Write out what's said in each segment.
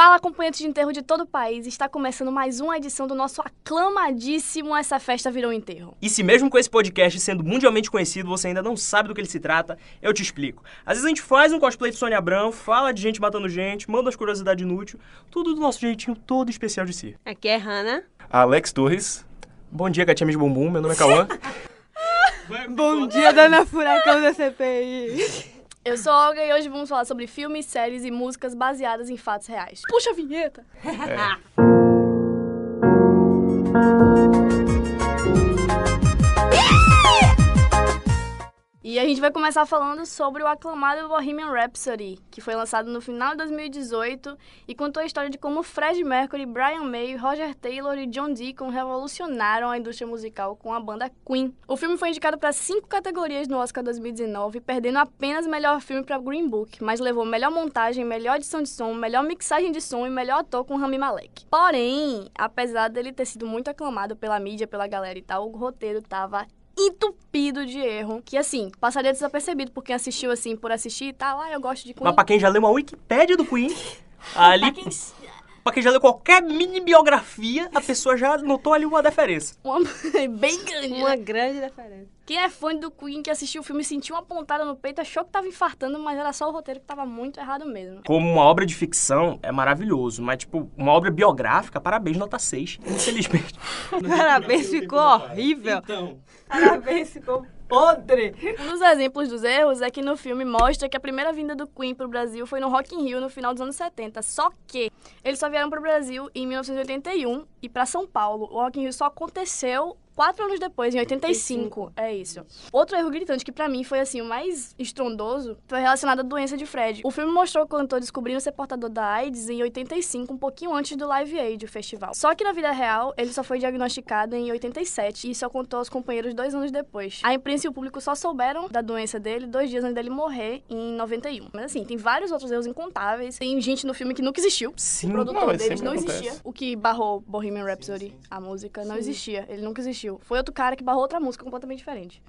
Fala, acompanhantes de enterro de todo o país. Está começando mais uma edição do nosso aclamadíssimo Essa Festa Virou Enterro. E se mesmo com esse podcast sendo mundialmente conhecido, você ainda não sabe do que ele se trata, eu te explico. Às vezes a gente faz um cosplay de Sônia Abrão, fala de gente matando gente, manda as curiosidades inúteis, tudo do nosso jeitinho todo especial de si. Aqui é Hannah. Alex Torres. Bom dia, gatinha de bumbum, meu nome é Cauã. Bom dia, dona Furacão da CPI. Eu sou Olga e hoje vamos falar sobre filmes, séries e músicas baseadas em fatos reais. Puxa a vinheta! E a gente vai começar falando sobre o aclamado Bohemian Rhapsody, que foi lançado no final de 2018 e contou a história de como Fred Mercury, Brian May, Roger Taylor e John Deacon revolucionaram a indústria musical com a banda Queen. O filme foi indicado para cinco categorias no Oscar 2019, perdendo apenas melhor filme para Green Book, mas levou melhor montagem, melhor edição de som, melhor mixagem de som e melhor ator com Rami Malek. Porém, apesar dele ter sido muito aclamado pela mídia, pela galera e tal, o roteiro tava entupido de erro, que assim, passaria desapercebido por quem assistiu assim, por assistir e tal, ah, eu gosto de Queen. Mas pra quem já leu uma Wikipédia do Queen, ali... Pra quem já leu qualquer mini biografia, a pessoa já notou ali uma diferença. Uma bem grande. Uma né? grande diferença. Quem é fã do Queen, que assistiu o filme, sentiu uma pontada no peito, achou que tava infartando, mas era só o roteiro que tava muito errado mesmo. Como uma obra de ficção, é maravilhoso, mas, tipo, uma obra biográfica, parabéns, nota 6. Infelizmente. Parabéns, ficou horrível. Parabéns, ficou podre. Um dos exemplos dos erros é que no filme mostra que a primeira vinda do Queen pro Brasil foi no Rock in Rio no final dos anos 70. Só que eles só vieram pro Brasil em 1981 e para São Paulo. O Rock in Rio só aconteceu quatro anos depois, em 85. É isso. Outro erro gritante que pra mim foi assim o mais estrondoso foi relacionado à doença de Fred. O filme mostrou o cantor descobrindo ser portador da AIDS em 85, um pouquinho antes do Live Aid, o festival. Só que na vida real, ele só foi diagnosticado em 87 e isso contou aos companheiros dois anos depois. A imprensa e o público só souberam da doença dele dois dias antes dele morrer em 91. Mas assim, tem vários outros erros incontáveis. Tem gente no filme que nunca existiu. Sim, O produtor não, deles não acontece. existia. O que barrou Bohemian Rhapsody, a música, não existia. Ele nunca existiu. Foi outro cara que barrou outra música completamente diferente.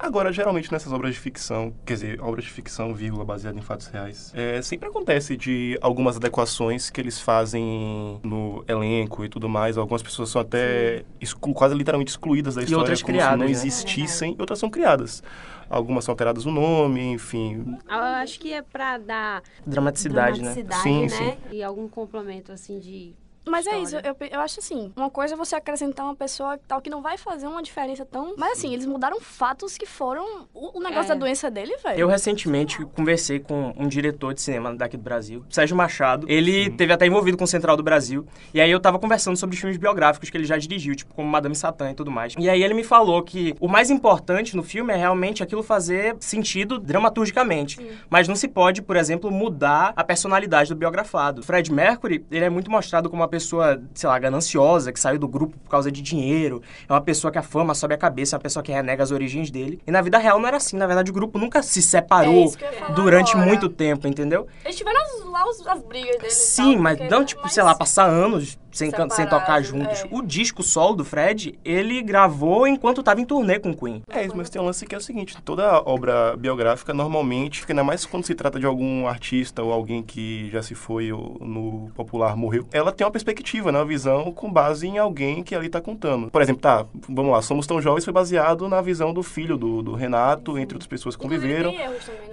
Agora, geralmente nessas obras de ficção, quer dizer, obras de ficção, vírgula, baseada em fatos reais, é, sempre acontece de algumas adequações que eles fazem no elenco e tudo mais. Algumas pessoas são até exclu- quase literalmente excluídas da história, outras como criadas, se não né? existissem, e outras são criadas. Algumas são alteradas o nome, enfim. Eu acho que é pra dar Dramaticidade, né? dramaticidade, Sim, né? sim. E algum complemento, assim, de... Mas é isso, História. eu, eu acho assim, uma coisa é você acrescentar uma pessoa tal que não vai fazer uma diferença tão... Mas assim, eles mudaram fatos que foram o, o negócio É. da doença dele, velho. Eu recentemente conversei com um diretor de cinema daqui do Brasil, Sérgio Machado. Ele teve até envolvido com o Central do Brasil. E aí eu tava conversando sobre os filmes biográficos que ele já dirigiu, tipo como Madame Satã e tudo mais. E aí ele me falou que o mais importante no filme é realmente aquilo fazer sentido dramaturgicamente. Mas não se pode, por exemplo, mudar a personalidade do biografado. Fred Mercury, ele é muito mostrado como uma pessoa, sei lá, gananciosa, que saiu do grupo por causa de dinheiro. É uma pessoa que a fama sobe a cabeça, é uma pessoa que renega as origens dele. E na vida real não era assim. Na verdade, o grupo nunca se É separou falar durante agora. muito tempo, entendeu? Eles tiveram as- lá os- as brigas deles Sim, tal, mas não, tipo, mas- sei lá, passar anos sem, can- sem tocar juntos. é. O disco solo do Fred, ele gravou enquanto tava em turnê com o Queen. É isso, mas tem um lance que é o seguinte: toda obra biográfica, normalmente, ainda mais quando se trata de algum artista ou alguém que já se foi ou no popular morreu, ela tem uma perspectiva, né? Uma visão com base em alguém que ali tá contando. Por exemplo, tá, vamos lá, Somos Tão Jovens foi baseado na visão do filho do, do Renato, entre outras pessoas que conviveram.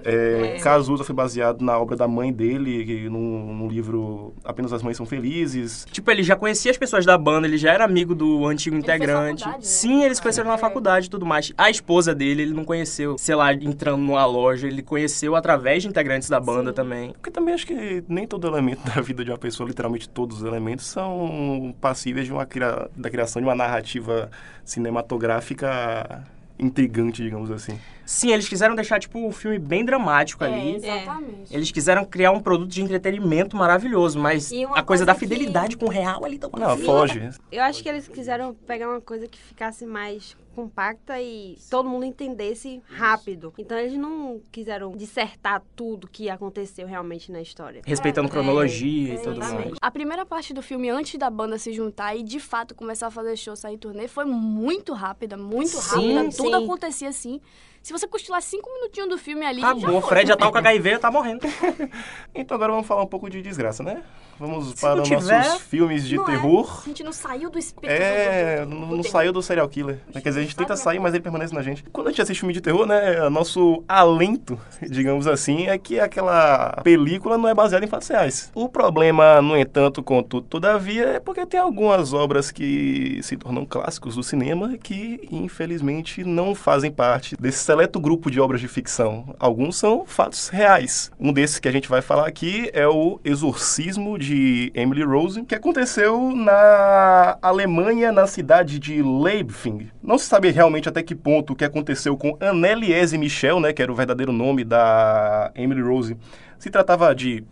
É, mas- Cazuza foi baseado na obra da mãe dele, que num, num livro Apenas as Mães São Felizes. Tipo, ele já conhecia as pessoas da banda, ele já era amigo do antigo fez integrante. né? Sim, eles conheceram na É. faculdade e tudo mais. A esposa dele, ele não conheceu, sei lá, entrando numa loja, ele conheceu através de integrantes da banda também. Porque também acho que nem todo elemento da vida de uma pessoa, literalmente todos os elementos, são passíveis de uma cria- da criação de uma narrativa cinematográfica intrigante, digamos assim. Sim, eles quiseram deixar, tipo, um filme bem dramático É, ali. exatamente. Eles quiseram criar um produto de entretenimento maravilhoso, mas a coisa coisa da que- fidelidade com o real ali tá Não, foge. Eu acho que eles quiseram pegar uma coisa que ficasse mais compacta e todo mundo entendesse rápido. Então eles não quiseram dissertar tudo que aconteceu realmente na história. Respeitando É, cronologia e tudo exatamente. mais. A primeira parte do filme, antes da banda se juntar e de fato começar a fazer show, sair turnê, foi muito rápida, muito Sim, rápida. Tudo sim. acontecia assim, Se você cochilar cinco minutinhos do filme ali, Acabou, já o. Fred já tá com HIV e tá morrendo. Então agora vamos falar um pouco de desgraça, né? Vamos Se para os tiver, nossos filmes de é. terror. A gente não saiu do espírito. É, do- do- não, do não saiu do serial killer. Quer dizer, a gente tenta sair, mas ele permanece na gente. Quando a gente assiste filme de terror, né, nosso alento, digamos assim, é que aquela película não é baseada em fatos reais. O problema, no entanto, contudo, todavia, é porque tem algumas obras que se tornam clássicos do cinema que, infelizmente, não fazem parte desse seleto grupo de obras de ficção. Alguns são fatos reais. Um desses que a gente vai falar aqui é o Exorcismo de Emily Rose, que aconteceu na Alemanha, na cidade de Leipzig. Não se sabe realmente até que ponto o que aconteceu com Anneliese Michel, né, que era o verdadeiro nome da Emily Rose, se tratava de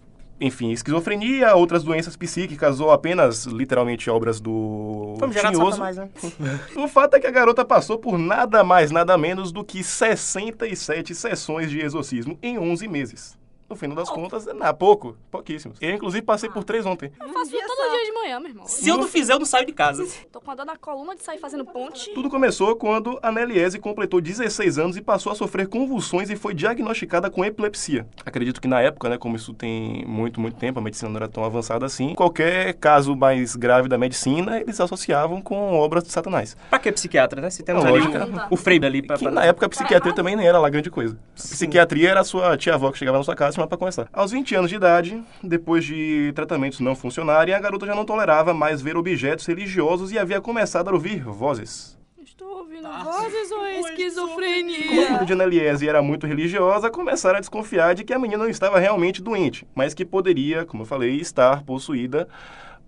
enfim, esquizofrenia, outras doenças psíquicas ou apenas, literalmente, obras do Vamos gerar tinhoso. Satanás, né? O fato é que a garota passou por nada mais, nada menos do que 67 sessões de exorcismo em 11 meses. No final das contas, é pouco, pouquíssimos. Eu, inclusive, passei por três ontem. Eu faço dia todo só. dia de manhã, meu irmão. Se eu não fizer, eu não saio de casa. Tô com a dor na coluna de sair fazendo ponte. Tudo começou quando a Neliese completou 16 anos e passou a sofrer convulsões e foi diagnosticada com epilepsia. Acredito que na época, né, como isso tem muito, muito tempo, a medicina não era tão avançada assim, qualquer caso mais grave da medicina, eles associavam com obras de Satanás. Pra que psiquiatra, né? Se temos Lógico. ali o freio ali pra... Que pra- na época a psiquiatria também nem era lá grande coisa. A psiquiatria era a sua tia-avó que chegava na sua casa pra conversar. Aos 20 anos de idade, depois de tratamentos não funcionarem, a garota já não tolerava mais ver objetos religiosos e havia começado a ouvir vozes. Estou ouvindo Tá. vozes ou é Como esquizofrenia? família de Anneliese era muito religiosa, começaram a desconfiar de que a menina não estava realmente doente, mas que poderia, como eu falei, estar possuída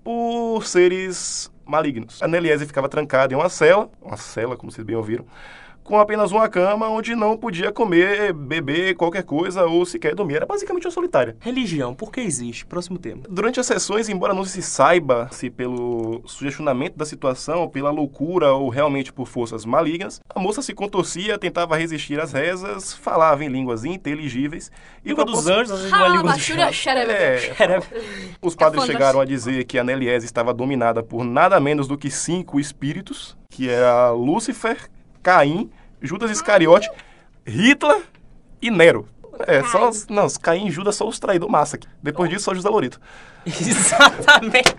por seres malignos. A Anneliese ficava trancada em uma cela, uma cela, como vocês bem ouviram, com apenas uma cama onde não podia comer, beber qualquer coisa ou sequer dormir. Era basicamente uma solitária. Religião, por que existe? Próximo tema. Durante as sessões, embora não se saiba se pelo sugestionamento da situação, pela loucura ou realmente por forças malignas, a moça se contorcia, tentava resistir às rezas, falava em línguas inteligíveis e Língua dos anjos, às vezes uma língua do Rabachura chão. xerebe. É, os padres É chegaram a dizer que a Neliese estava dominada por nada menos do que cinco espíritos, que era Lúcifer, Caim, Judas Iscariote, Hitler e Nero. É, só os, não, os Caim e Judas são os traidores massa aqui. Depois disso, só José Lorito. Exatamente.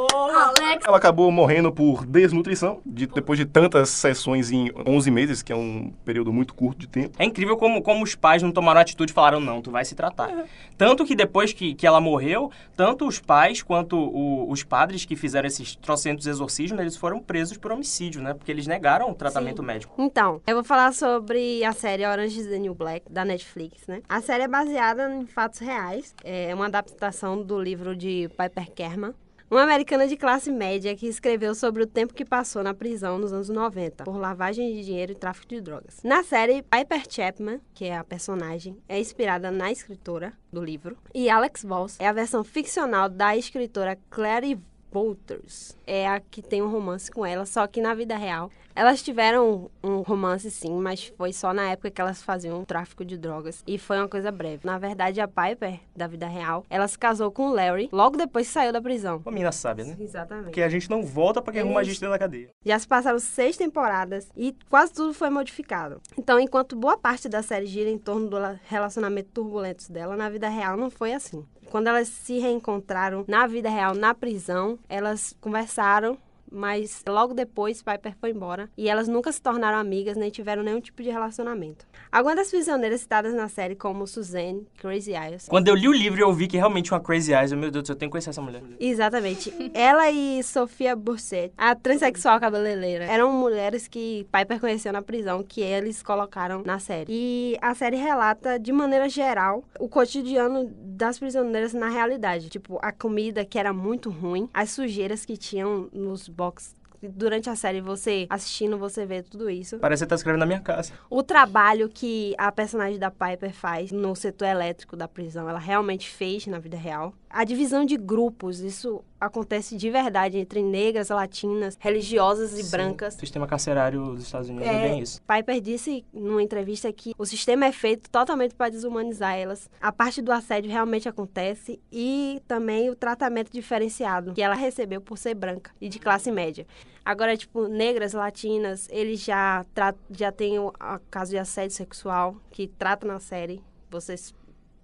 Alex. Ela acabou morrendo por desnutrição, de- depois de tantas sessões em 11 meses, que é um período muito curto de tempo. É incrível como, como os pais não tomaram atitude e falaram, não, tu vai se tratar. Tanto que depois que, que ela morreu, tanto os pais quanto o- os padres que fizeram esses trocentos exorcismos, eles foram presos por homicídio, né? Porque eles negaram o tratamento médico. Então, eu vou falar sobre a série Orange is the New Black, da Netflix, né? A série é baseada em fatos reais. É uma adaptação do livro de Piper Kerman. Uma americana de classe média que escreveu sobre o tempo que passou na prisão nos anos 90 por lavagem de dinheiro e tráfico de drogas. Na série, Piper Chapman, que é a personagem, é inspirada na escritora do livro. E Alex Voss é a versão ficcional da escritora Clary Walters. É a que tem um romance com ela, só que na vida real. Elas tiveram um romance sim, mas foi só na época que elas faziam tráfico de drogas. E foi uma coisa breve. Na verdade, a Piper, da vida real, ela se casou com o Larry logo depois que saiu da prisão. Uma menina sábia, né? Exatamente. Porque a gente não volta pra quem arruma a gente dentro da cadeia. Já se passaram seis temporadas e quase tudo foi modificado. Então, enquanto boa parte da série gira em torno do relacionamento turbulento dela, na vida real não foi assim. Quando elas se reencontraram na vida real, na prisão, elas conversaram, mas logo depois Piper foi embora e elas nunca se tornaram amigas nem tiveram nenhum tipo de relacionamento. Algumas das prisioneiras citadas na série, como Suzanne, Crazy Eyes, Quando eu li o livro, eu vi que realmente uma Crazy Eyes. eu, Meu Deus do céu, eu tenho que conhecer essa mulher. Exatamente. Ela e Sofia Burset, a transexual cabeleireira, eram mulheres que Piper conheceu na prisão, que eles colocaram na série. E a série relata, de maneira geral, o cotidiano das prisioneiras na realidade. Tipo, a comida que era muito ruim, as sujeiras que tinham nos boxes. Durante a série, você assistindo, você vê tudo isso. Parece que você tá escrevendo na minha casa. O trabalho que a personagem da Piper faz no setor elétrico da prisão, ela realmente fez na vida real. A divisão de grupos, isso acontece de verdade entre negras, latinas, religiosas e Sim. brancas. O sistema carcerário dos Estados Unidos é, É. bem isso. Piper disse numa entrevista que o sistema é feito totalmente para desumanizar elas. A parte do assédio realmente acontece e também o tratamento diferenciado que ela recebeu por ser branca e de classe média. Agora, tipo, negras, latinas, eles já, já têm o caso de assédio sexual que trata na série. Vocês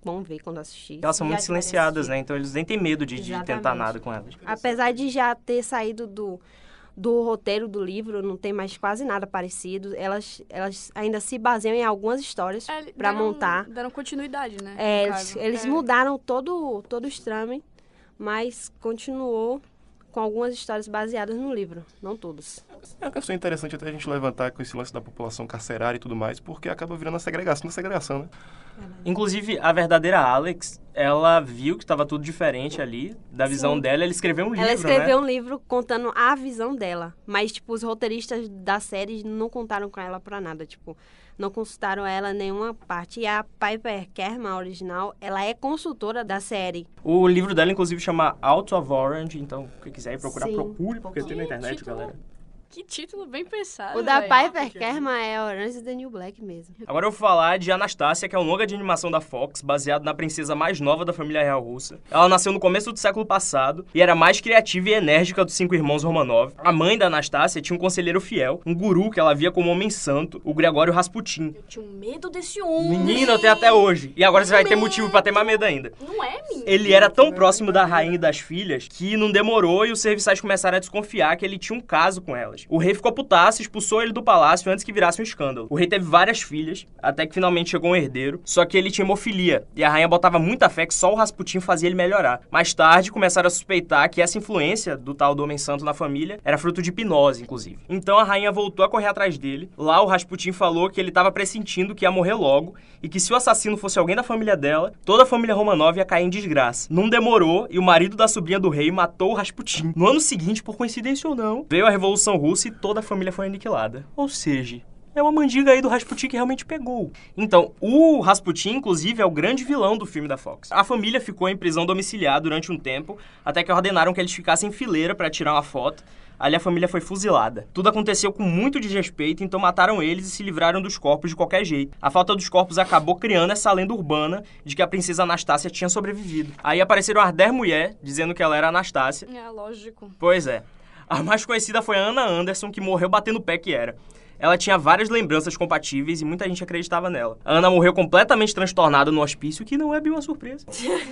vão ver quando assistir. Elas são muito silenciadas, né? Então eles nem têm medo de, de tentar nada com elas. Apesar de já ter saído do, do roteiro do livro, não tem mais quase nada parecido. Elas, elas ainda se baseiam em algumas histórias É, para montar. Deram continuidade, né? É, eles, eles É. mudaram todo, todo o extreme, mas continuou com algumas histórias baseadas no livro, não todas. É uma questão interessante até a gente levantar com esse lance da população carcerária e tudo mais, porque acaba virando a segregação da segregação, né? Inclusive, a verdadeira Alex, ela viu que estava tudo diferente ali, da visão Sim. dela, ela escreveu um livro, Ela escreveu né? um livro contando a visão dela, mas, tipo, os roteiristas da série não contaram com ela pra nada, tipo, não consultaram ela em nenhuma parte. E a Piper Kerman, a original, ela é consultora da série. O livro dela, inclusive, chama Out of Orange, então, quem quiser ir procurar, Sim. procure, porque tem na internet, galera. Que título bem pensado. O da velho. Piper Kerman é Orange is the New Black mesmo. Agora eu vou falar de Anastácia, que é um longa de animação da Fox, baseado na princesa mais nova da família real russa. Ela nasceu no começo do século passado e era a mais criativa e enérgica dos cinco irmãos Romanov. A mãe da Anastácia tinha um conselheiro fiel, um guru que ela via como homem santo, o Gregório Rasputin. Eu tinha um medo desse homem. Menina, eu tenho até hoje. E agora você vai ter motivo pra ter mais medo ainda. Não é, menino? Ele era tão próximo da rainha e das filhas que não demorou e os serviçais começaram a desconfiar que ele tinha um caso com elas. O rei ficou putaço expulsou ele do palácio antes que virasse um escândalo. O rei teve várias filhas, até que finalmente chegou um herdeiro, só que ele tinha hemofilia e a rainha botava muita fé que só o Rasputin fazia ele melhorar. Mais tarde começaram a suspeitar que essa influência do tal do homem santo na família era fruto de hipnose, inclusive. Então a rainha voltou a correr atrás dele. Lá o Rasputin falou que ele estava pressentindo que ia morrer logo e que se o assassino fosse alguém da família dela, toda a família Romanov ia cair em desgraça. Não demorou e o marido da sobrinha do rei matou o Rasputin. No ano seguinte, por coincidência ou não, veio a Revolução Russa e toda a família foi aniquilada. Ou seja, é uma mandiga aí do Rasputin que realmente pegou. Então, o Rasputin, inclusive, é o grande vilão do filme da Fox. A família ficou em prisão domiciliar durante um tempo, até que ordenaram que eles ficassem em fileira para tirar uma foto. Ali a família foi fuzilada. Tudo aconteceu com muito desrespeito, então mataram eles e se livraram dos corpos de qualquer jeito. A falta dos corpos acabou criando essa lenda urbana de que a princesa Anastácia tinha sobrevivido. Aí apareceram as 10 mulheres dizendo que ela era Anastácia. É, lógico. Pois é. A mais conhecida foi a Anna Anderson, que morreu batendo o pé que era. Ela tinha várias lembranças compatíveis e muita gente acreditava nela. A Ana morreu completamente transtornada no hospício, que não é bem uma surpresa.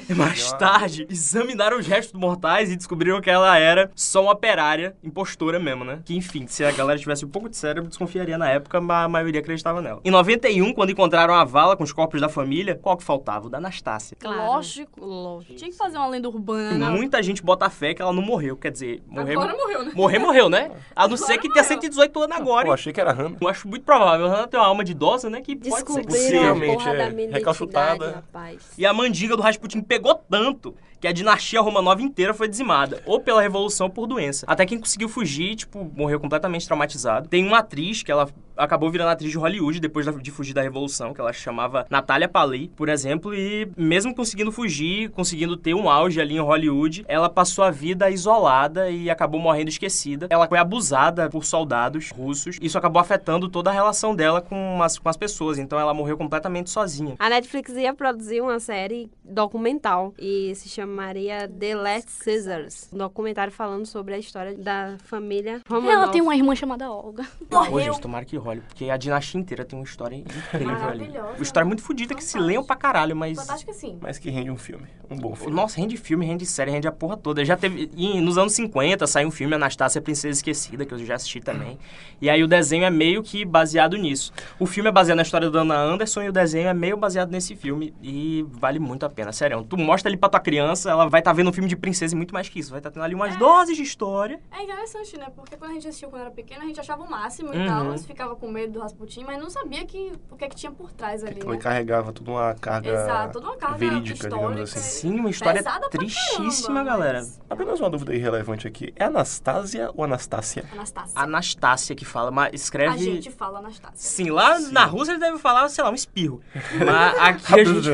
E mais tarde, examinaram os restos mortais e descobriram que ela era só uma operária, impostora mesmo, né? Que, enfim, se a galera tivesse um pouco de cérebro, desconfiaria na época, mas a maioria acreditava nela. Em 91, quando encontraram a vala com os corpos da família, qual que faltava? O da Anastácia. Lógico. Lógico. Tinha que fazer uma lenda urbana. Muita gente bota fé que ela não morreu. Quer dizer, morrer. Agora morreu, né? Morrer, morreu, né? A não ser Agora que tenha morreu. 118 anos agora. Eu hein? achei que era Hannah. Eu acho muito provável. A Hannah tem uma alma de idosa, né? Que pode ser Descobriram seja. a Possivelmente, porra é. Recalchutada. rapaz. E a mandiga do Rasputin pegou tanto que a dinastia Romanov inteira foi dizimada, ou pela revolução ou por doença. Até quem conseguiu fugir, tipo, morreu completamente traumatizado. Tem uma atriz que ela acabou virando atriz de Hollywood depois de fugir da revolução, que ela chamava Natália Paley, por exemplo, e mesmo conseguindo fugir, conseguindo ter um auge ali em Hollywood, ela passou a vida isolada e acabou morrendo esquecida. Ela foi abusada por soldados russos. Isso acabou afetando toda a relação dela com as, com as pessoas, então ela morreu completamente sozinha. A Netflix ia produzir uma série documental e se chamaria The Last Caesars. Um documentário falando sobre a história da família Romanov. Ela tem uma irmã chamada Olga. Pô, gente, tomara que porque a dinastia inteira tem uma história incrível ali. Uma história muito fodida que se leiam pra caralho, mas. Fantástica sim. Mas que rende um filme. Um bom filme. Nossa, rende filme, rende série, rende a porra toda. Já teve. e nos anos 50 saiu um filme Anastácia Princesa Esquecida, que eu já assisti também. E aí o desenho é meio que baseado nisso. O filme é baseado na história da Ana Anderson e o desenho é meio baseado nesse filme. E vale muito a pena, sério. Tu mostra ali pra tua criança, ela vai estar vendo um filme de princesa e muito mais que isso. Vai estar tendo ali umas doses de história. É interessante, né? Porque quando a gente assistiu quando era pequena, a gente achava o máximo Uhum. e tal. Você ficava com medo do Rasputin, mas não sabia que, o que é que tinha por trás ali, Então, Ele né? carregava toda uma carga Exato, toda uma carga verídica, digamos assim. Sim, uma história tristíssima, caramba, galera. mas- Apenas uma dúvida irrelevante aqui. É Anastásia ou Anastácia? Anastácia. Anastácia que fala, mas escreve. A gente fala Anastácia. Sim, lá na Rússia ele deve falar, sei lá, um espirro. Mas aqui a gente.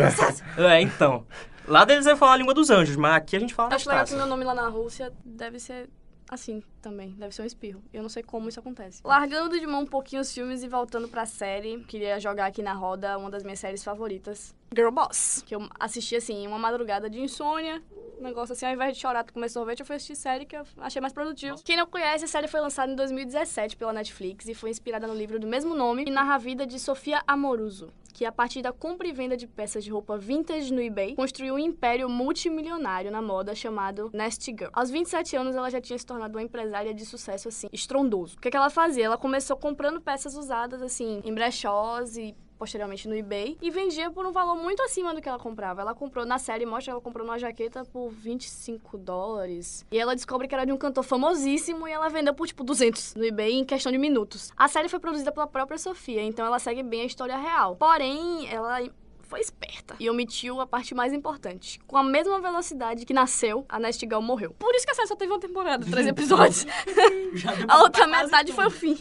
É, então. Lá deles é falar a língua dos anjos, mas aqui a gente fala Acho legal que Anastácia. meu nome lá na Rússia deve ser assim também. Deve ser um espirro. Eu não sei como isso acontece. Largando de mão um pouquinho os filmes e voltando pra série, queria jogar aqui na roda uma das minhas séries favoritas, Girl Boss. Que eu assisti assim, uma madrugada de insônia. Um negócio assim, ao invés de chorar comer sorvete, eu fui assistir série que eu achei mais produtivo. Quem não conhece, a série foi lançada em 2017 pela Netflix e foi inspirada no livro do mesmo nome e narra a vida de Sofia Amoruso, que a partir da compra e venda de peças de roupa vintage no eBay, construiu um império multimilionário na moda chamado Nasty Girl. Aos 27 anos, ela já tinha se tornado uma empresária de sucesso, assim, estrondoso. O que, que ela fazia? Ela começou comprando peças usadas, assim, em brechós e posteriormente no eBay e vendia por um valor muito acima do que ela comprava. Ela comprou, na série mostra ela comprou uma jaqueta por 25 dólares. E ela descobre que era de um cantor famosíssimo e ela vendeu por tipo 200 no eBay em questão de minutos. A série foi produzida pela própria Sofia, então ela segue bem a história real. Porém, ela foi esperta e omitiu a parte mais importante. Com a mesma velocidade que nasceu, a Nasty Gal morreu. Por isso que a série só teve uma temporada, três episódios. a outra metade foi o fim.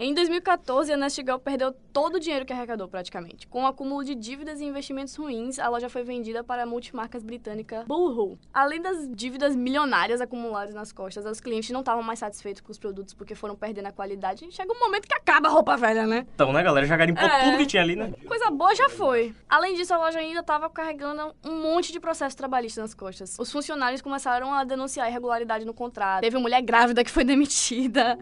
Em 2014, a Nasty Gal perdeu todo o dinheiro que arrecadou, praticamente. Com o acúmulo de dívidas e investimentos ruins, a loja foi vendida para a multimarcas britânica Boohoo. Além das dívidas milionárias acumuladas nas costas, os clientes não estavam mais satisfeitos com os produtos porque foram perdendo a qualidade. Chega um momento que acaba a roupa velha, né? Então, né, galera? Já garimpou É. tudo que tinha ali, né? Coisa boa já foi. Além disso, a loja ainda estava carregando um monte de processos trabalhistas nas costas. Os funcionários começaram a denunciar irregularidade no contrato. Teve mulher grávida que foi demitida.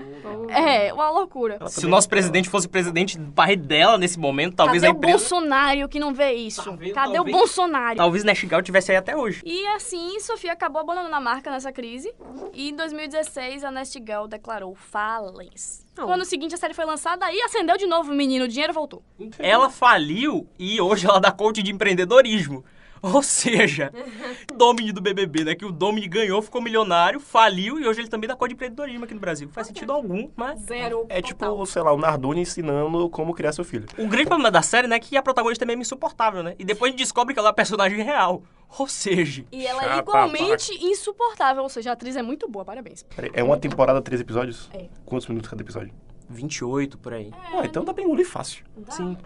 É, uma loucura. Se o nosso presidente fosse presidente do pai dela nesse momento, talvez Cadê a empresa. o Bolsonaro que não vê isso? Talvez- Cadê talvez- o Bolsonaro? Talvez Nashgal tivesse aí até hoje. E assim, Sofia acabou abandonando a marca nessa crise. E em 2016, a Nasty Girl declarou falência. No ano seguinte, a série foi lançada e acendeu de novo o menino. O dinheiro voltou. Ela faliu e hoje ela dá coach de empreendedorismo. Ou seja, o Domini do BBB, né? Que o Domini ganhou, ficou milionário, faliu e hoje ele também dá coach de empreendedorismo aqui no Brasil. Faz sentido algum, mas... Zero. É tipo, sei lá, o Nardoni ensinando como criar seu filho. O grande problema da série, né, é que a protagonista é mesmo insuportável, né? E depois a gente descobre que ela é uma personagem real. Ou seja, E ela é igualmente insuportável. Ou seja, a atriz é muito boa, parabéns. Peraí, É uma temporada, três episódios? É. Quantos minutos cada episódio? 28 por aí. Ah, então dá pra engolir fácil. Sim.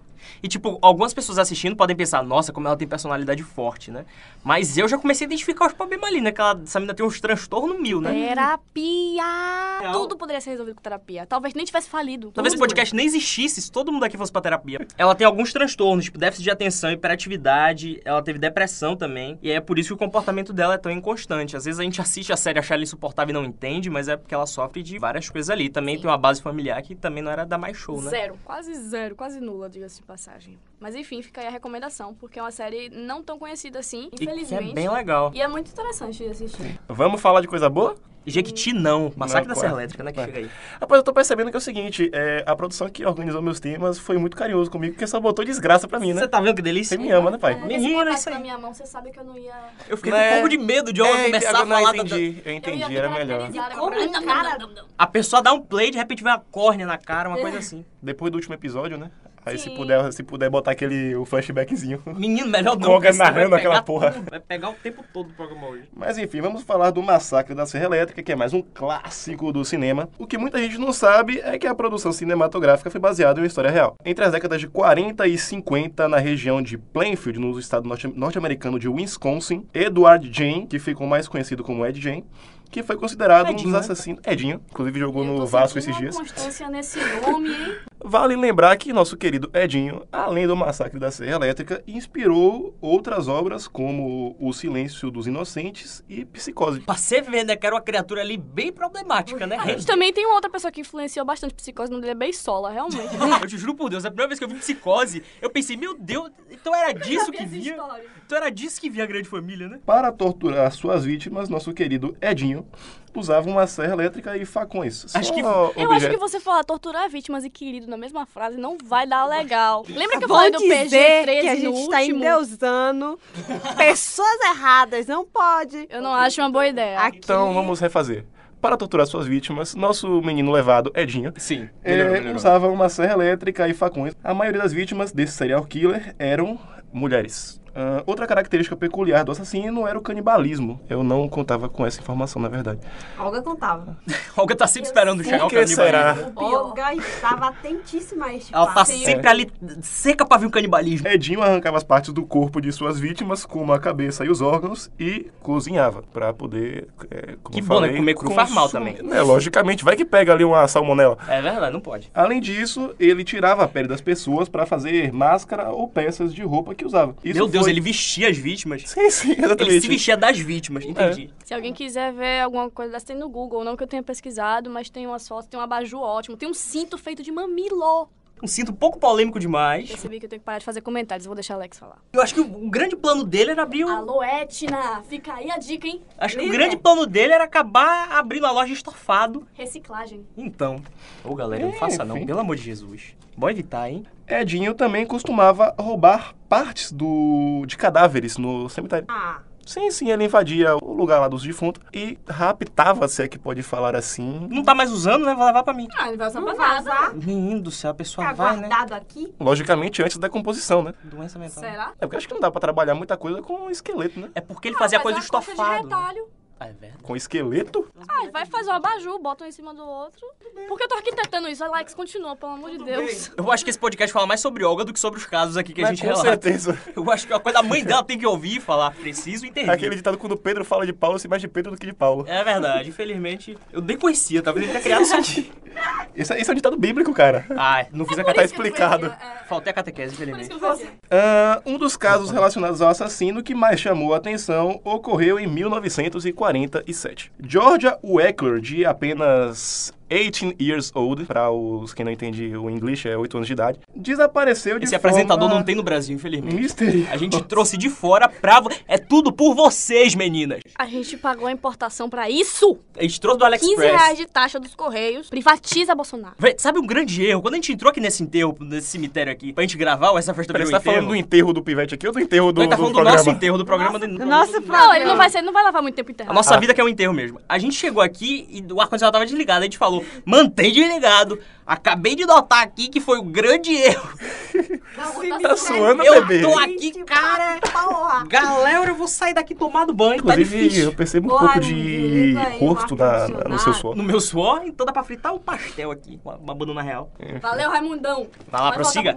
E, tipo, algumas pessoas assistindo podem pensar, nossa, como ela tem personalidade forte, né? Mas eu já comecei a identificar os problemas ali, né? Que ela, essa menina tem uns transtornos mil, né? Terapia! Real. Tudo poderia ser resolvido com terapia. Talvez nem tivesse falido. Talvez esse Tudo. podcast nem existisse se todo mundo aqui fosse pra terapia. Ela tem alguns transtornos, tipo déficit de atenção, hiperatividade, ela teve depressão também. E é por isso que o comportamento dela é tão inconstante. Às vezes a gente assiste a série achar ela insuportável e não entende, mas é porque ela sofre de várias coisas ali. Também tem uma base familiar que também não era da mais show, né? Zero, quase zero, quase nula, diga-se passagem. Mas enfim, fica aí a recomendação, porque é uma série não tão conhecida assim, E que infelizmente. é bem legal. E é muito interessante de assistir. Vamos falar de coisa boa? Jequiti não. Massacre Não, da Serra quase. Elétrica, né? Que Vai. chega aí. Rapaz, eu tô percebendo que é o seguinte, é, a produção que organizou meus temas foi muito carinhoso comigo, porque só botou desgraça pra mim, né? Você tá vendo que delícia? Você me ama, né, pai? É, Menino, isso aí. na minha mão, você sabe que eu não ia... Eu fiquei Né? com um pouco de medo de eu É, começar agora a falar não, da- entendi, eu Eu ia entendi, me era melhor. caracterizar, Como agora- cara? A pessoa dá um play e de repente vem uma córnea na cara, uma coisa assim. Depois do último episódio, né? Aí se puder, se puder botar aquele o flashbackzinho. Menino, melhor não. Koga porque você vai narrando aquela pegar porra. tudo, Vai pegar o tempo todo do programa hoje. Mas enfim, vamos falar do Massacre da Serra Elétrica, que é mais um clássico do cinema. O que muita gente não sabe é que a produção cinematográfica foi baseada em uma história real. Entre as décadas de 40 e 50, na região de Plainfield, no estado norte- norte-americano de Wisconsin, Edward Jane, que ficou mais conhecido como Ed Jane, que foi considerado um Edinho, dos né? assassinos. Edinho, inclusive jogou no Vasco esses dias. constância nesse nome, hein? Vale lembrar que nosso querido Edinho, além do Massacre da Serra Elétrica, inspirou outras obras como O Silêncio dos Inocentes e Psicose. Pra você ver, né? Que era uma criatura ali bem problemática, né? A gente também tem uma outra pessoa que influenciou bastante psicose, o nome dele é Beisola, realmente. Eu te juro por Deus, a primeira vez que eu vi psicose, eu pensei, meu Deus, então era disso que vinha. Então era disso que vinha a grande família, né? Para torturar suas vítimas, nosso querido Edinho usava uma serra elétrica e facões. Acho que- Eu acho que você falar torturar vítimas e querido na mesma frase não vai dar legal. Lembra que eu Vou falei do dizer PG-13 que a gente está endeusando pessoas erradas, não pode. Eu não acho uma boa ideia. Aqui, Então vamos refazer. Para torturar suas vítimas, nosso menino levado, Edinho, Sim. é, usava uma serra elétrica e facões. A maioria das vítimas desse serial killer eram mulheres. Ah, outra característica peculiar do assassino era o canibalismo. Eu não contava com essa informação, na verdade. Olga contava. Olga tá sempre esperando chegar o que canibalismo. será? Olga estava atentíssima a este Ela tá fato. sempre ali seca pra ver o canibalismo. Edinho arrancava as partes do corpo de suas vítimas, como a cabeça e os órgãos, e cozinhava pra poder. é, como Que eu bom, né? falei, Comer cru faz mal também. É, logicamente, vai que pega ali uma salmonela. É verdade, não pode. Além disso, ele tirava a pele das pessoas pra fazer máscara ou peças de roupa que usava. Isso Meu Deus, foi- ele vestia as vítimas. Sim, sim, exatamente. Ele se vestia das vítimas, entendi. Se alguém quiser ver alguma coisa dessa, tem no Google. Não que eu tenha pesquisado, mas tem umas fotos, tem um abajur ótimo. Tem um cinto feito de mamilo. Um cinto um pouco polêmico demais. Percebi que eu tenho que parar de fazer comentários. Eu vou deixar a Alex falar. Eu acho que o, o grande plano dele era abrir um... Alô, Etna! Fica aí a dica, hein? Acho que o grande plano dele era acabar abrindo a loja de estofado. Reciclagem. Então. Ô, galera, não É, faça não, enfim. pelo amor de Jesus. Bom evitar, hein? Edinho também costumava roubar partes do, de cadáveres no cemitério. Ah, Sim, sim, ele invadia o lugar lá dos defuntos e raptava, se é que pode falar assim. Não tá mais usando, né? Vou levar pra mim. Ah, ele vai usar pra vazar. Menino do céu, a pessoa Tá vai, né? guardado aqui. Logicamente, antes da composição, né? Doença mental. Será? É porque acho que não dá pra trabalhar muita coisa com esqueleto, né? É porque ele fazia Ah, coisa faz uma coisa de estofado. né? retalho. Ah, é verdade. Com esqueleto? Ah, vai fazer um abajur, bota um em cima do outro. Por que eu tô arquitetando isso? Alex, continua, pelo amor de Deus. Eu acho que esse podcast fala mais sobre Olga do que sobre os casos aqui que a Mas gente com relata. certeza. Eu acho que é uma coisa a mãe dela tem que ouvir e falar, preciso intervir. Aquele ditado quando Pedro fala de Paulo, se mais de Pedro do que de Paulo. É verdade, infelizmente. Eu nem conhecia, talvez ele tenha criado isso aqui. Isso, é- isso é um ditado bíblico, cara. Ah, não fiz a Tá catequese. explicado. Faltei a catequese, infelizmente. Ah, um dos casos relacionados ao assassino que mais chamou a atenção ocorreu em 1947. Georgia Weckler, de apenas 18 years old, para os que não entendem o inglês, é 8 anos de idade, desapareceu de Esse forma apresentador não tem no Brasil, infelizmente. misteriosa. A gente trouxe de fora pra... É tudo por vocês, meninas. A gente pagou a importação pra isso? A gente trouxe do 15 AliExpress. reais de taxa dos Correios. Privatiza Bolsonaro. Sabe um grande erro? Quando a gente entrou aqui nesse enterro, nesse cemitério aqui, pra gente gravar essa festa Peraí, do você tá falando do enterro do pivete aqui ou do enterro do, Ele tá do falando do programa? nosso enterro, do programa do... Do nosso Não, programa. ele não vai, ser, ele não vai levar muito tempo A enterrado. nossa Ah. vida que é um enterro mesmo. A gente chegou aqui e o ar-condicionado tava desligado. A gente falou, mantém desligado. Acabei de notar aqui que foi um grande erro. Tá suando, Eu bebê. tô aqui, cara. Galera, eu vou sair daqui tomado banho, tá Inclusive, difícil. eu percebo um pouco de rosto na, no seu suor. No meu suor, então dá pra fritar um pastel aqui, uma, uma banana real. Valeu, Raimundão. Vai lá, Vai prossiga.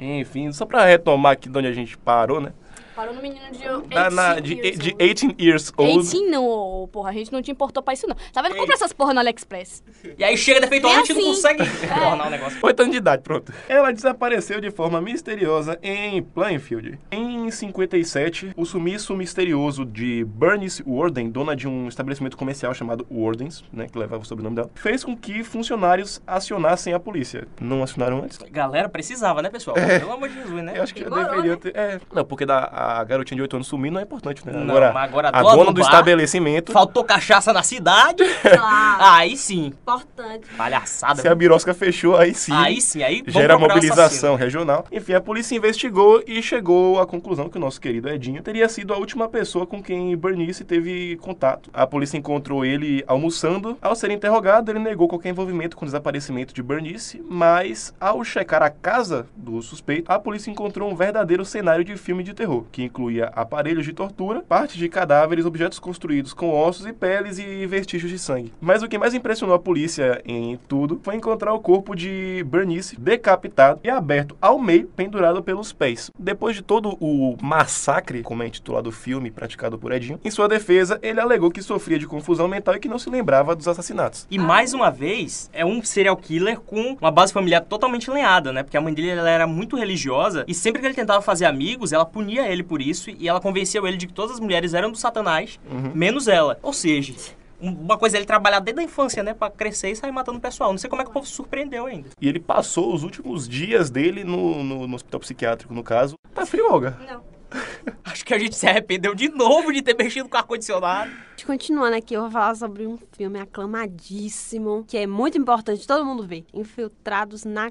Enfim, só pra retomar aqui de onde a gente parou, né? Parou no menino de Da- 18 na- de, years de old. 18 years old. 18 não, porra. A gente não te importou pra isso, não. Tá vendo? Compra essas porra no AliExpress. E aí chega defeituosamente e não assim. consegue tornar o negócio. 8 anos de idade, pronto. Ela desapareceu de forma misteriosa em Plainfield. Em 57, o sumiço misterioso de Bernice Warden, dona de um estabelecimento comercial chamado Wardens, né, que levava o sobrenome dela, fez com que funcionários acionassem a polícia. Não acionaram antes? Galera, precisava, né, pessoal? Pelo amor de Jesus, né? Eu acho que já Demorou, deveria né? ter. É, não, porque da, a garotinha de 8 anos sumir não é importante, né? Não, agora, mas agora a a dona do do bar- estabelecimento, Faltou cachaça na cidade. Claro. Aí sim. Importante. Palhaçada. se a birosca fechou, aí sim. Aí sim, aí gera mobilização regional. Enfim, a polícia investigou e chegou à conclusão que o nosso querido Edinho teria sido a última pessoa com quem Bernice teve contato. A polícia encontrou ele almoçando. Ao ser interrogado, ele negou qualquer envolvimento com o desaparecimento de Bernice, mas ao checar a casa do suspeito, a polícia encontrou um verdadeiro cenário de filme de terror, que incluía aparelhos de tortura, partes de cadáveres, objetos construídos com ossos e peles e vestígios de sangue. Mas o que mais impressionou a polícia em tudo foi encontrar o corpo de Bernice decapitado e aberto ao meio, pendurado pelos pés. Depois de todo o massacre, como é intitulado o filme praticado por Edinho, em sua defesa, ele alegou que sofria de confusão mental e que não se lembrava dos assassinatos. E mais uma vez, é um serial killer com uma base familiar totalmente lenhada, né? Porque a mãe dele ela era muito religiosa e sempre que ele tentava fazer amigos, ela punia ele por isso e ela convenceu ele de que todas as mulheres eram do satanás, menos ela. Ou seja, um- uma coisa é ele trabalhar desde a infância, né? Pra crescer e sair matando o pessoal. Não sei como é que o povo se surpreendeu ainda. E ele passou os últimos dias dele no, no- no hospital psiquiátrico, no caso. Tá frio, Olga? Não. Acho que a gente se arrependeu de novo de ter mexido com ar-condicionado. Continuando aqui, eu vou falar sobre um filme aclamadíssimo, que é muito importante todo mundo ver. Infiltrados na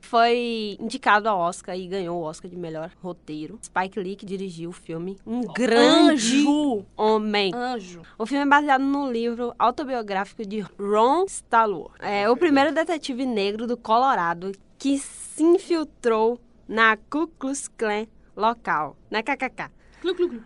Foi indicado ao Oscar e ganhou o Oscar de melhor roteiro. Spike Lee que dirigiu o filme. Um grande Anjo. homem. Anjo. O filme é baseado no livro autobiográfico de Ron Stallworth. É o primeiro detetive negro do Colorado que se infiltrou na Ku Klux Klan local, né, kkk?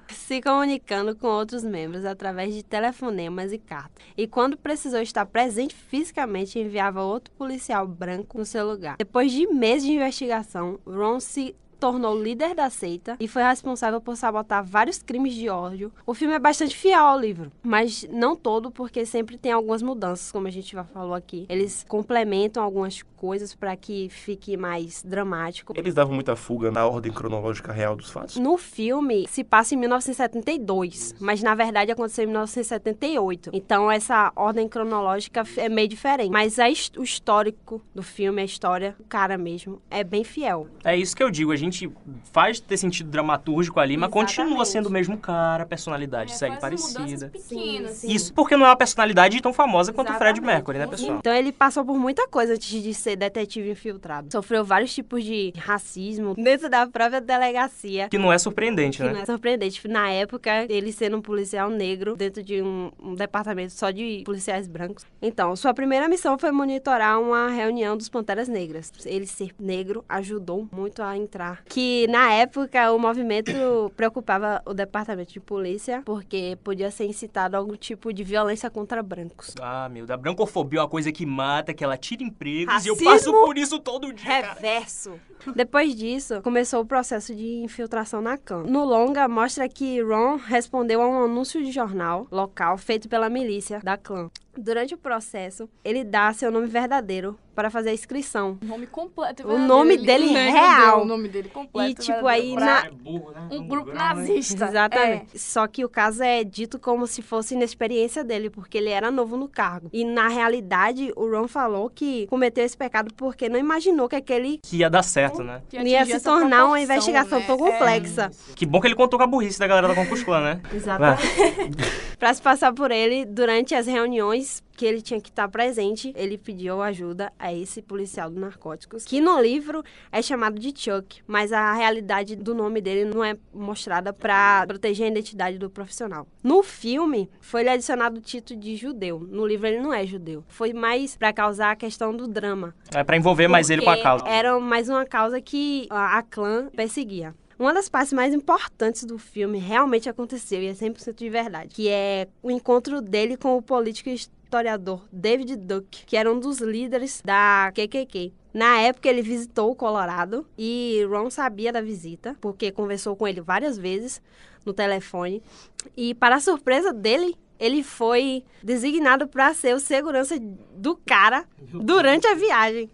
Se comunicando com outros membros através de telefonemas e cartas. E quando precisou estar presente fisicamente, enviava outro policial branco no seu lugar. Depois de meses de investigação, Ron se tornou líder da seita e foi responsável por sabotar vários crimes de ódio. O filme é bastante fiel ao livro, mas não todo, porque sempre tem algumas mudanças, como a gente já falou aqui. Eles complementam algumas coisas para que fique mais dramático. Eles davam muita fuga na ordem cronológica real dos fatos? No filme se passa em 1972, mas na verdade aconteceu em 1978. Então essa ordem cronológica é meio diferente. Mas a, o histórico do filme, a história, o cara mesmo, é bem fiel. É isso que eu digo, a gente faz ter sentido dramatúrgico ali, mas Exatamente. continua sendo o mesmo cara, a personalidade segue quase mudanças parecida. pequenas. Sim, sim. Isso porque não é uma personalidade tão famosa quanto o Fred. Mercury, né, pessoal? Então ele passou por muita coisa antes de ser detetive infiltrado. Sofreu vários tipos de racismo dentro da própria delegacia. Que não é surpreendente, Que né? não é surpreendente. Na época, ele sendo um policial negro dentro de um, um departamento só de policiais brancos. Então, sua primeira missão foi monitorar uma reunião dos Panteras Negras. Ele ser negro ajudou muito a entrar. Que na época o movimento preocupava o departamento de polícia porque podia ser incitado algum tipo de violência contra brancos. Ah, meu, da brancofobia é uma coisa que mata, que ela tira empregos e eu Racismo passo por isso todo dia, cara. Reverso. Depois disso, começou o processo de infiltração na clã. No longa, mostra que Ron respondeu a um anúncio de jornal local feito pela milícia da clã. Durante o processo, ele dá seu nome verdadeiro para fazer a inscrição. O nome completo. O nome dele né, real. O nome dele completo. E, tipo, aí na- É burro, né? Um grupo grau, né? nazista. Exatamente. Só que o caso é dito como se fosse inexperiência dele, porque ele era novo no cargo. E na realidade, o Ron falou que cometeu esse pecado porque não imaginou que aquele Que ia dar certo, né? Que ia se tornar uma investigação né? tão É. complexa. Que bom que ele contou com a burrice da galera da Concus Clã, né? Exatamente. Pra se passar por ele, durante as reuniões que ele tinha que estar presente, ele pediu ajuda a esse policial de narcóticos, que no livro é chamado de Chuck, mas a realidade do nome dele não é mostrada pra proteger a identidade do profissional. No filme, foi adicionado o título de judeu. No livro ele não é judeu. Foi mais pra causar a questão do drama. É pra envolver mais ele com a causa. Era mais uma causa que a, a clã perseguia. Uma das partes mais importantes do filme realmente aconteceu e é 100% de verdade, que é o encontro dele com o político historiador David Duke, que era um dos líderes da KKK. Na época, ele visitou o Colorado e Ron sabia da visita, porque conversou com ele várias vezes no telefone. E, para a surpresa dele, ele foi designado para ser o segurança do cara durante a viagem.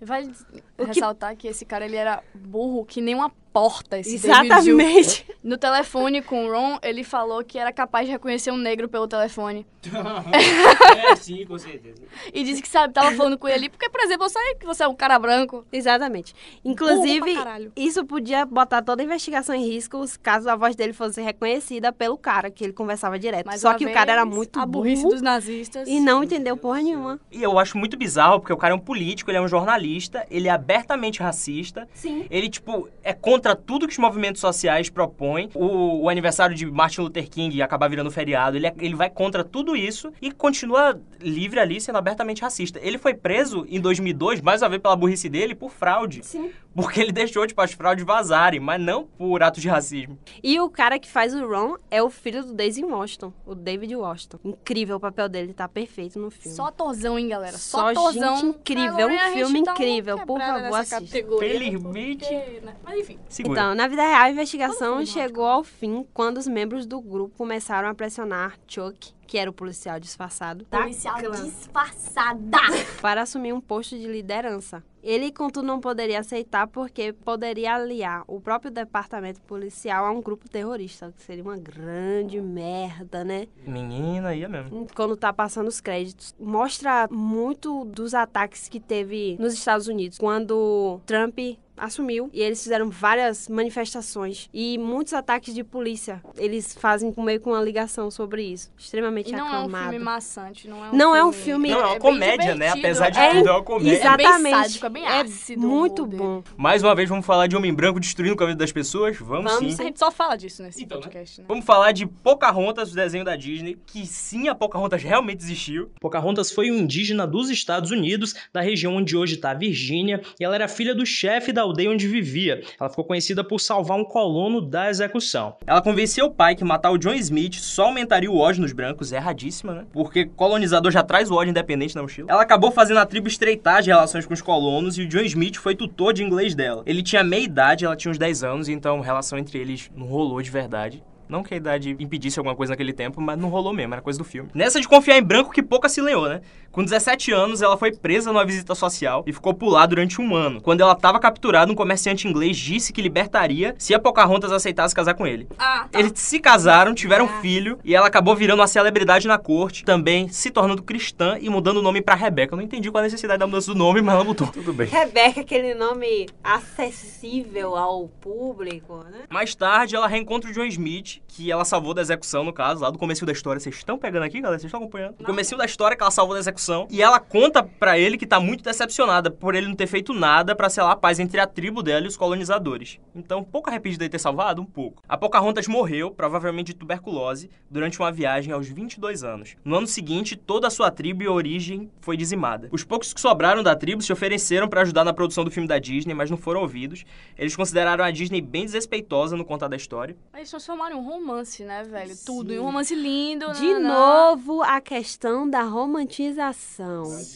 Vale O que- ressaltar que esse cara ele era burro que nem uma porta. Esse. Exatamente. No telefone com o Ron, ele falou que era capaz de reconhecer um negro pelo telefone. é, sim, com certeza. E disse que sabe, tava falando com ele ali, porque, por exemplo, eu sei que você é um cara branco. Exatamente. Inclusive, isso podia botar toda a investigação em risco caso a voz dele fosse reconhecida pelo cara que ele conversava direto. Mais Só que o cara era vez, muito A burrice burro dos nazistas. e não entendeu porra nenhuma. E eu acho muito bizarro, porque o cara é um político, ele é um jornalista, ele é abertamente racista. Sim. Ele, tipo, é contra tudo que os movimentos sociais propõem. O, o aniversário de Martin Luther King acabar virando feriado, ele, é- ele vai contra tudo isso e continua livre ali, sendo abertamente racista. Ele foi preso em 2002, mais uma vez pela burrice dele, por fraude. Sim. Porque ele deixou, tipo, as fraudes vazarem, mas não por atos de racismo. E o cara que faz o Ron é o filho do Daisy Washington, o David Washington. Incrível o papel dele, tá perfeito no filme. Só atorzão, hein, galera? Só, Só atorzão. gente incrível, Agora um filme tá incrível, por favor, assista. categoria, Felizmente. porque, né? Mas enfim. Segura. Então, na vida real, a investigação chegou ao fim quando os membros do grupo começaram a pressionar Chuck, que era o policial disfarçado, Policial disfarçada. para assumir um posto de liderança. Ele, contudo, não poderia aceitar porque poderia aliar o próprio departamento policial a um grupo terrorista, que seria uma grande merda, né? Menina, ia mesmo. quando tá passando os créditos. Mostra muito dos ataques que teve nos Estados Unidos. Quando Trump assumiu e eles fizeram várias manifestações e muitos ataques de polícia. Eles fazem meio com uma ligação sobre isso. Extremamente E não é um aclamado. filme maçante, não é um Não filme... é um filme- Não, é uma bem comédia, né? Apesar de É, tudo, é uma comédia. Isso é bem Exatamente. sádico, é bem ácido o muito bom. Mais uma vez, vamos falar de Homem Branco destruindo com a vida das pessoas? Vamos, Vamos sim. A gente só fala disso nesse Então, né? podcast, né? Vamos falar de Pocahontas, o desenho da Disney, que sim, a Pocahontas realmente existiu. Pocahontas foi um indígena dos Estados Unidos, da região onde hoje está a Virgínia, e ela era filha do chefe da aldeia onde vivia. Ela ficou conhecida por salvar um colono da execução. Ela convenceu o pai que matar o John Smith só aumentaria o ódio nos brancos, erradíssima, né? Porque colonizador já traz o ódio independente na mochila. Ela acabou fazendo a tribo estreitar as relações com os colonos e o John Smith foi tutor de inglês dela. Ele tinha meia idade, ela tinha uns 10 anos, então a relação entre eles não rolou de verdade. Não que a idade impedisse alguma coisa naquele tempo, mas não rolou mesmo, era coisa do filme. Nessa de confiar em branco que pouca se leou, né? Com 17 anos, ela foi presa numa visita social e ficou por lá durante um ano. Quando ela estava capturada, um comerciante inglês disse que libertaria se a Pocahontas aceitasse casar com ele. Ah, tá. Eles se casaram, tiveram um filho e ela acabou virando uma celebridade na corte, também se tornando cristã e mudando o nome pra Rebeca. Eu não entendi qual a necessidade da mudança do nome, mas ela mudou. Tudo bem. Rebeca, aquele nome acessível ao público, né? Mais tarde, ela reencontra o John Smith, que ela salvou da execução, no caso, lá do começo da história. Vocês estão pegando aqui, galera? Vocês estão acompanhando? No começo da história que ela salvou da execução. E ela conta pra ele que tá muito decepcionada por ele não ter feito nada pra selar a paz entre a tribo dela e os colonizadores. Então, um pouco arrependido de ter salvado? Um pouco. A Pocahontas morreu, provavelmente de tuberculose, durante uma viagem aos 22 anos. No ano seguinte, toda a sua tribo e origem foi dizimada. Os poucos que sobraram da tribo se ofereceram pra ajudar na produção do filme da Disney, mas não foram ouvidos. Eles consideraram a Disney bem desrespeitosa no contar da história. Eles transformaram em um romance, né, velho? Tudo em um romance lindo. De né? novo, a questão da romantização.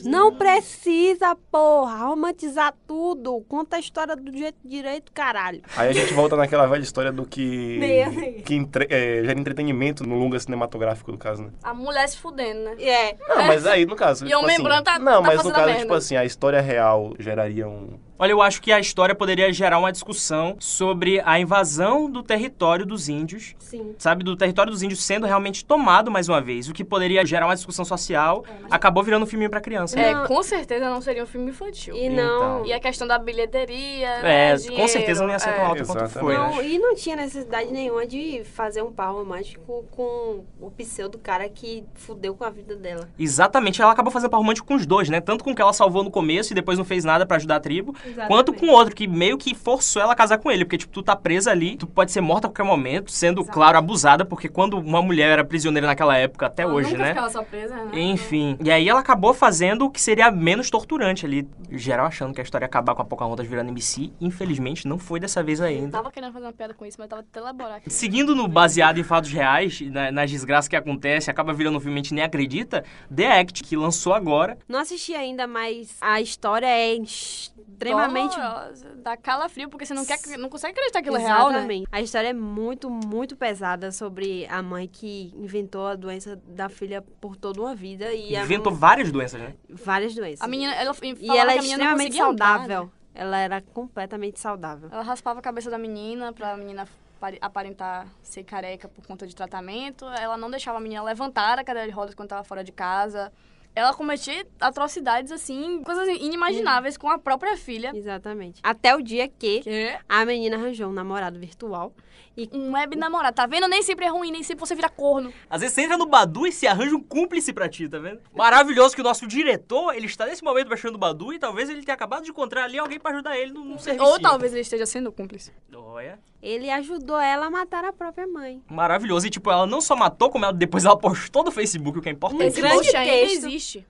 Não precisa, porra, romantizar tudo. Conta a história do jeito direito, caralho. Aí a gente volta naquela velha história do que, que entre- é, gera entretenimento no longa cinematográfico, no caso, né? A mulher se fudendo, né? É. Não, mas aí, no caso. E tipo o assim, tá- Não, tá mas no caso, merda. tipo assim, a história real geraria um. Olha, eu acho que a história poderia gerar uma discussão sobre a invasão do território dos índios, Sim. sabe? Do território dos índios sendo realmente tomado mais uma vez, o que poderia gerar uma discussão social, acabou virando um filminho pra criança. É, Não. com certeza não seria um filme infantil. E não. Então. E a questão da bilheteria. É, né, com dinheiro, certeza não ia ser tão é. alta quanto foi, né? Não, e não tinha necessidade nenhuma de fazer um par romântico com o pseudo cara que fudeu com a vida dela. Exatamente, ela acabou fazendo par romântico com os dois, né? Tanto com o que ela salvou no começo e depois não fez nada pra ajudar a tribo, Exatamente. quanto com o outro que meio que forçou ela a casar com ele, porque tipo, tu tá presa ali, tu pode ser morta a qualquer momento, sendo Exato. claro abusada, porque quando uma mulher era prisioneira naquela época até Ela hoje, nunca né? ficava só presa, né? Enfim, e aí ela acabou fazendo o que seria menos torturante ali. Geral achando que a história ia acabar com a Pocahontas virando MC. Infelizmente, não foi dessa vez Eu ainda. tava querendo fazer uma piada com isso, mas eu tava tentando elaborar aqui. Seguindo no baseado em fatos reais, na- nas desgraças que acontecem, acaba virando um filme que a gente nem acredita, The Act, que lançou agora. Não assisti ainda, mas a história é extremamente. Dolorosa, Dá calafrio, porque você não, quer, não consegue acreditar que aquilo é real, né? A história é muito, muito pesada sobre a mãe que inventou a doença da filha por toda uma vida e a- Inventou várias doenças, né? várias doenças. A menina, ela e ela é extremamente conseguia andar, saudável. né? Ela era completamente saudável. Ela raspava a cabeça da menina pra menina pare- aparentar ser careca por conta de tratamento. Ela não deixava a menina levantar a cadeira de rodas quando tava fora de casa. Ela cometia atrocidades, assim, coisas inimagináveis com a própria filha. Exatamente. Até o dia que Que a menina arranjou um namorado virtual. E um web namorado. Tá vendo? Nem sempre é ruim, nem sempre você vira corno. Às vezes você entra no Badu e se arranja um cúmplice pra ti, tá vendo? Maravilhoso que o nosso diretor, ele está nesse momento baixando o Badu e talvez ele tenha acabado de encontrar ali alguém pra ajudar ele num, serviço. Ou talvez ele esteja sendo cúmplice. Olha. ele ajudou ela a matar a própria mãe. Maravilhoso. E, tipo, ela não só matou, como ela, depois ela postou no Facebook, o que é importante. Esse grande texto. existe.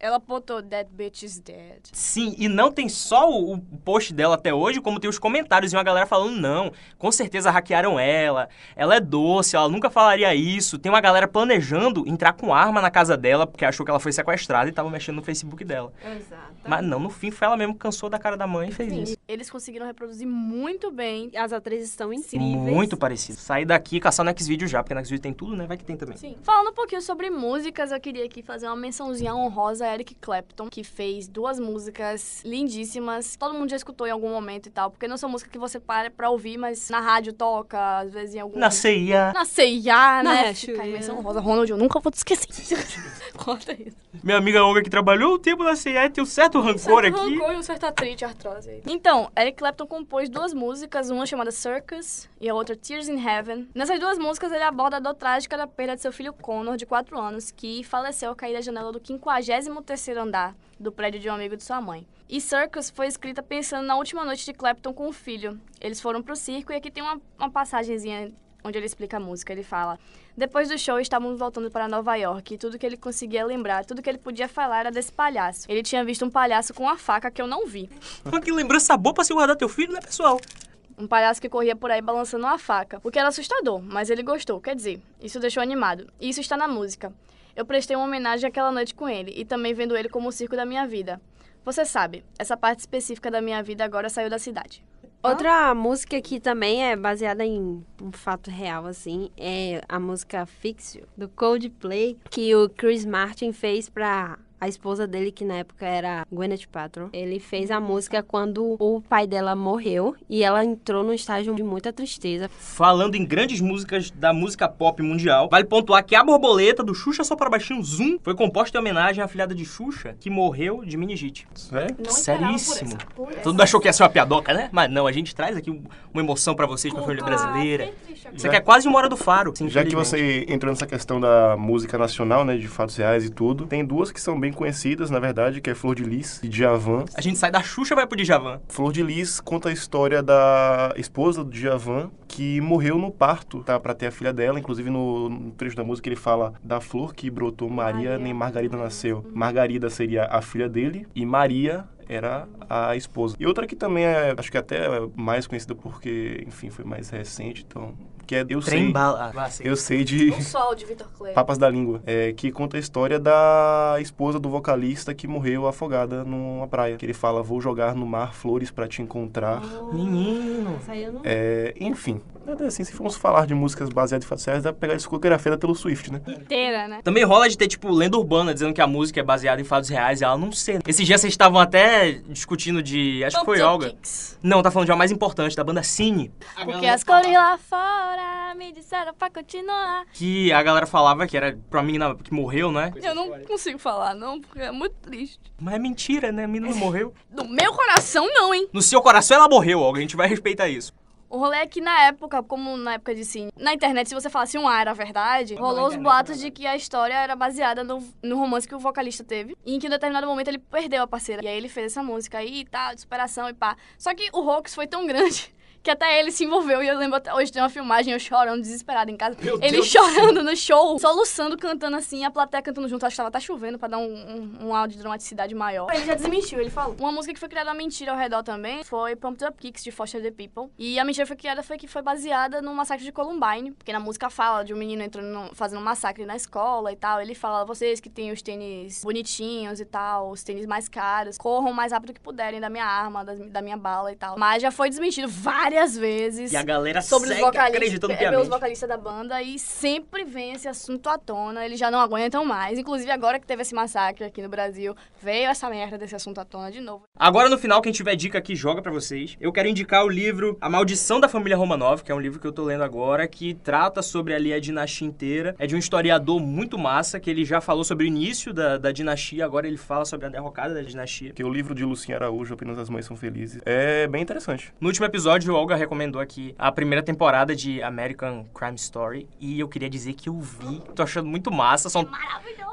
Ela botou That bitch is dead. Sim, e não tem só o, o post dela até hoje, como tem os comentários e uma galera falando, não, com certeza hackearam ela, ela é doce, ela nunca falaria isso. Tem uma galera planejando entrar com arma na casa dela, porque achou que ela foi sequestrada e tava mexendo no Facebook dela. Exato. Mas não, no fim foi ela mesmo que cansou da cara da mãe e fez isso. Eles conseguiram reproduzir muito bem. As atrizes estão incríveis. Muito parecido. Sair daqui e caçar no Xvideo já, porque no Xvideo tem tudo, né? Vai que tem também. Sim. Falando um pouquinho sobre músicas, eu queria aqui fazer uma mençãozinha honrosa Eric Clapton, que fez duas músicas lindíssimas. Todo mundo já escutou em algum momento e tal, porque não são músicas que você para pra ouvir, mas na rádio toca, às vezes em algum... Na CIA. Na CIA, Na né? Chuia. Fica aí, menção honrosa. Ronald, eu nunca vou te esquecer. Conta isso. Minha amiga Olga que trabalhou um tempo na CIA e tem um certo rancor certo aqui. rancor e um certo atrite, artrose aí. Então, Eric Clapton compôs duas músicas, uma chamada Circus e a outra Tears in Heaven. Nessas duas músicas, ele aborda a dor trágica da perda de seu filho Connor, de 4 anos, que faleceu ao cair da janela do 53º andar do prédio de um amigo de sua mãe. E Circus foi escrita pensando na última noite de Clapton com o filho. Eles foram pro circo e aqui tem uma, uma passagenzinha onde ele explica a música. Ele fala: Depois do show, estávamos voltando para Nova York e tudo que ele conseguia lembrar, tudo que ele podia falar era desse palhaço. Ele tinha visto um palhaço com uma faca que eu não vi. Mas que lembrança boa pra se guardar teu filho, né, pessoal? Um palhaço que corria por aí balançando uma faca, o que era assustador, mas ele gostou, quer dizer, isso deixou animado. E isso está na música. Eu prestei uma homenagem àquela noite com ele e também vendo ele como o circo da minha vida. Você sabe, essa parte específica da minha vida agora saiu da cidade. Outra música que também é baseada em um fato real, assim, é a música Fix You, do Coldplay, que o Chris Martin fez pra a esposa dele, que na época era Gwyneth Paltrow. Ele fez a música quando o pai dela morreu e ela entrou num estágio de muita tristeza. Falando em grandes músicas da música pop mundial, vale pontuar que a borboleta do Xuxa Só Para Baixinho Zoom foi composta em homenagem à filhada de Xuxa, que morreu de meningite. Sério? Não Seríssimo. por essa- por Todo mundo achou que ia ser uma piadoca, né? Mas não, a gente traz aqui um- uma emoção pra vocês, pra família brasileira. Isso aqui é quase uma hora do faro. Já que você entrou nessa questão da música nacional, né, de fatos reais e tudo, tem duas que são bem conhecidas, na verdade, que é Flor de Lis e Djavan. A gente sai da Xuxa e vai pro Djavan. Flor de Lis conta a história da esposa do Djavan que morreu no parto, tá, para ter a filha dela. Inclusive no, no trecho da música ele fala da flor que brotou Maria, Maria. nem Margarida nasceu. Margarida seria a filha dele e Maria era a esposa. E outra que também é, acho que até é mais conhecida porque, enfim, foi mais recente, então, que é Eu Trem sei, bala. Ah, eu sei de O sol de Vitor Clay. Papas da Língua, é, que conta a história da esposa do vocalista que morreu afogada numa praia. Que ele fala, vou jogar no mar flores pra te encontrar. Menino. Saiu no... É, enfim, assim, se formos falar de músicas baseadas em fatos reais, dá pra pegar a discografia da Taylor Swift, né? Inteira, né? Também rola de ter, tipo, lenda urbana dizendo que a música é baseada em fatos reais e ela não sei. Esses dias vocês estavam até discutindo de. Acho que foi Olga. Não, tá falando de uma mais importante, da banda Cine. Porque as cores lá fora me disseram pra continuar. Que a galera falava que era pra menina que morreu, né? Eu não consigo falar, não, porque é muito triste. Mas é mentira, né? A menina não morreu. No meu coração, não, hein? No seu coração ela morreu, Olga. A gente vai respeitar isso. O rolê é que na época, como na época de sim, na internet, se você falasse um A era verdade, rolou os boatos de que a história era baseada no, no romance que o vocalista teve. E em que em determinado momento ele perdeu a parceira. E aí ele fez essa música aí e tal, de superação e pá. Só que o hoax foi tão grande. Que até ele se envolveu e eu lembro até hoje tem uma filmagem, eu chorando, desesperado em casa. ele chorando no show, soluçando, cantando assim, a plateia cantando junto. Acho que tava até chovendo pra dar um, um, um áudio de dramaticidade maior. Ele já desmentiu, ele falou. Uma música que foi criada uma mentira ao redor também foi Pumped Up Kicks, de Foster the People. E a mentira foi criada foi que foi baseada no massacre de Columbine. Porque na música fala de um menino entrando, no- fazendo um massacre na escola e tal. Ele fala, vocês que têm os tênis bonitinhos e tal, os tênis mais caros, corram o mais rápido que puderem da minha arma, da, da minha bala e tal. Mas já foi desmentido várias vezes E a galera sobre os segue vocalistas, acreditando é, piamente. vocalistas da banda e sempre vem esse assunto à tona, eles já não aguentam mais. Inclusive agora que teve esse massacre aqui no Brasil, veio essa merda desse assunto à tona de novo. Agora, no final, quem tiver dica aqui, joga pra vocês. Eu quero indicar o livro A Maldição da Família Romanov, que é um livro que eu tô lendo agora, que trata sobre ali a dinastia inteira. É de um historiador muito massa, que ele já falou sobre o início da, da dinastia, agora ele fala sobre a derrocada da dinastia. Que o livro de Lucinha Araújo, Apenas as Mães São Felizes, é bem interessante. No último episódio, Olga recomendou aqui a primeira temporada de American Crime Story. E eu queria dizer que eu vi. Tô achando muito massa. Só,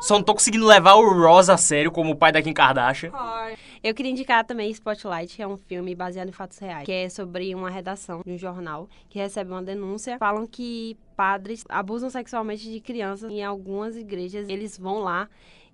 só não tô conseguindo levar o Ross a sério como o pai da Kim Kardashian. Eu queria indicar também Spotlight, que é um filme baseado em fatos reais, que é sobre uma redação de um jornal que recebe uma denúncia. Falam que padres abusam sexualmente de crianças em algumas igrejas. Eles vão lá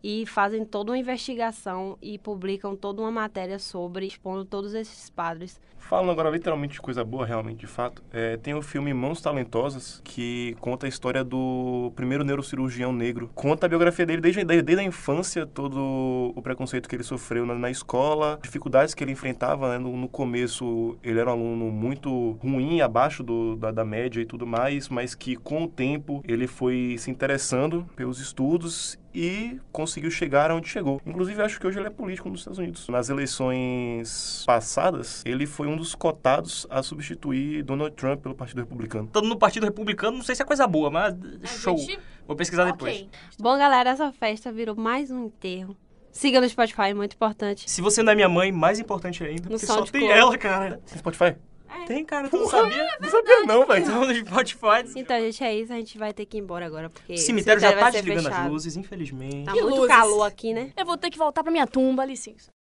e fazem toda uma investigação e publicam toda uma matéria sobre, expondo todos esses padres. Falando agora literalmente de coisa boa, realmente, de fato, é, tem o filme Mãos Talentosas, que conta a história do primeiro neurocirurgião negro. Conta a biografia dele desde, desde, desde a infância, todo o preconceito que ele sofreu na, na escola, dificuldades que ele enfrentava. Né? No, no começo, ele era um aluno muito ruim, abaixo do, da, da média e tudo mais, mas que com o tempo ele foi se interessando pelos estudos e conseguiu chegar onde chegou. Inclusive, acho que hoje ele é político nos Estados Unidos. Nas eleições passadas, ele foi um dos cotados a substituir Donald Trump pelo Partido Republicano. Estando no Partido Republicano, não sei se é coisa boa, mas show. gente- Vou pesquisar depois. Ok. Bom, galera, essa festa virou mais um enterro. Siga no Spotify, muito importante. Se você não é minha mãe, mais importante ainda, porque só tem ela, cara. Tem Spotify? Tem, cara, tu não sabia? Não sabia não, velho. Então, no Spotify. Então, gente, é isso. A gente vai ter que ir embora agora, porque O cemitério já tá desligando as fechado. luzes, infelizmente. Tá Que muito luzes? calor aqui, né? Eu vou ter que voltar pra minha tumba, licença.